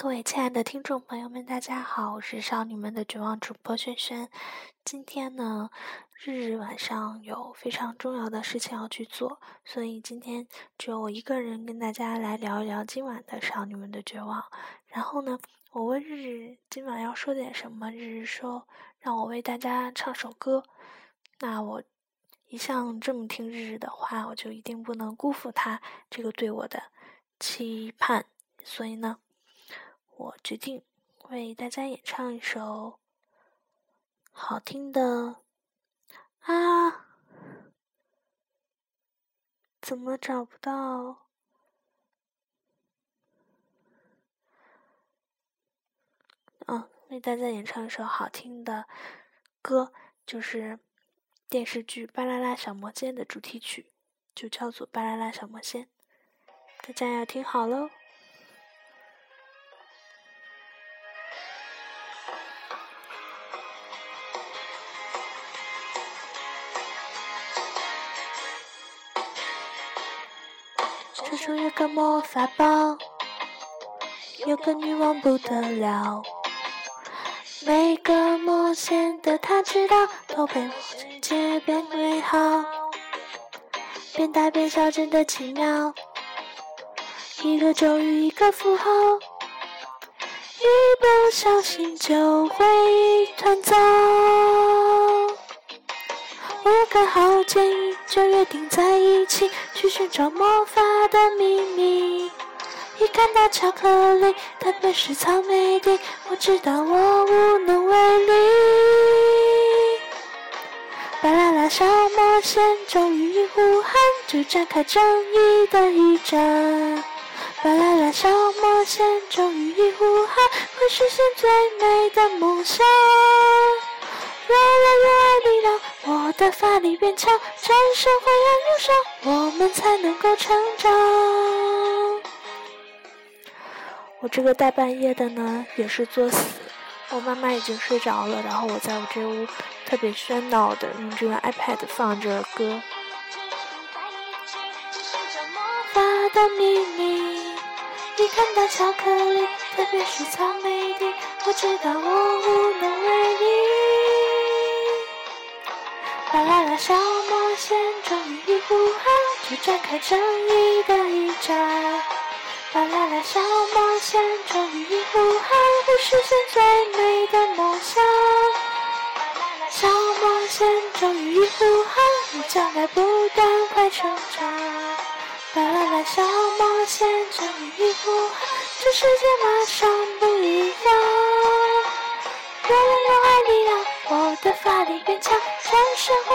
各位亲爱的听众朋友们，大家好，我是少女们的绝望主播萱萱。今天呢，日日晚上有非常重要的事情要去做，所以今天只有我一个人跟大家来聊一聊今晚的少女们的绝望。然后呢，我问日日今晚要说点什么，日日说让我为大家唱首歌。那我一向这么听日日的话，我就一定不能辜负他这个对我的期盼。所以呢。我决定为大家演唱一首好听的啊！怎么找不到？嗯，为大家演唱一首好听的歌，就是电视剧《巴啦啦小魔仙》的主题曲，就叫做《巴啦啦小魔仙》，大家要听好喽！传说有个魔法宝，有个女王不得了。每个魔仙的她知道，都被魔界变美好，变大变小真的奇妙。一个咒语，一个符号，一不小心就会一团糟。五个好建议就约定在一起。去寻找魔法的秘密。一看到巧克力，特别是草莓的，我知道我无能为力。巴啦啦小魔仙终于一呼喊，就展开正义的一战。巴啦啦小魔仙终于一呼喊，会实现最美的梦想。越来越爱力量，我的法力变强，战胜灰暗忧伤，我们才能够成长。我这个大半夜的呢，也是作死。我妈妈已经睡着了，然后我在我这屋特别喧闹的用这个 iPad 放着歌。发的秘密，一看到巧克力，特别是草莓的，我知道我无能小魔仙咒语一呼喊，就展开正义的一战。巴啦啦小魔仙咒语一呼喊，会实现最美的梦想。啦啦啦小魔仙咒语一呼喊，你将来不断快成长。巴啦啦小魔仙咒语一呼喊，这世界马上不一样。越来越爱力量，我的法力变强。战胜灰，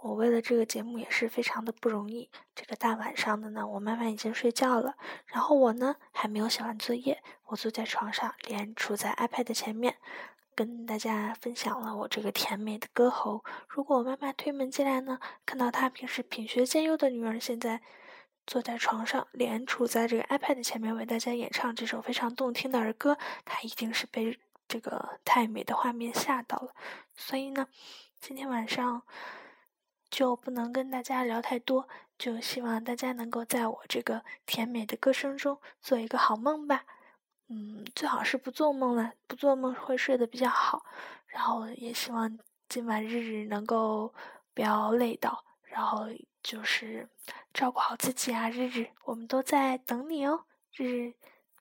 我为了这个节目也是非常的不容易。这个大晚上的呢，我妈妈已经睡觉了，然后我呢还没有写完作业，我坐在床上，脸杵在 iPad 前面，跟大家分享了我这个甜美的歌喉。如果我妈妈推门进来呢，看到她平时品学兼优的女儿现在坐在床上，脸杵在这个 iPad 前面为大家演唱这首非常动听的儿歌，她一定是被这个太美的画面吓到了。所以呢，今天晚上。就不能跟大家聊太多，就希望大家能够在我这个甜美的歌声中做一个好梦吧。嗯，最好是不做梦了，不做梦会睡得比较好。然后也希望今晚日日能够不要累到，然后就是照顾好自己啊，日日，我们都在等你哦，日日，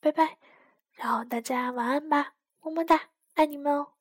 拜拜。然后大家晚安吧，么么哒，爱你们哦。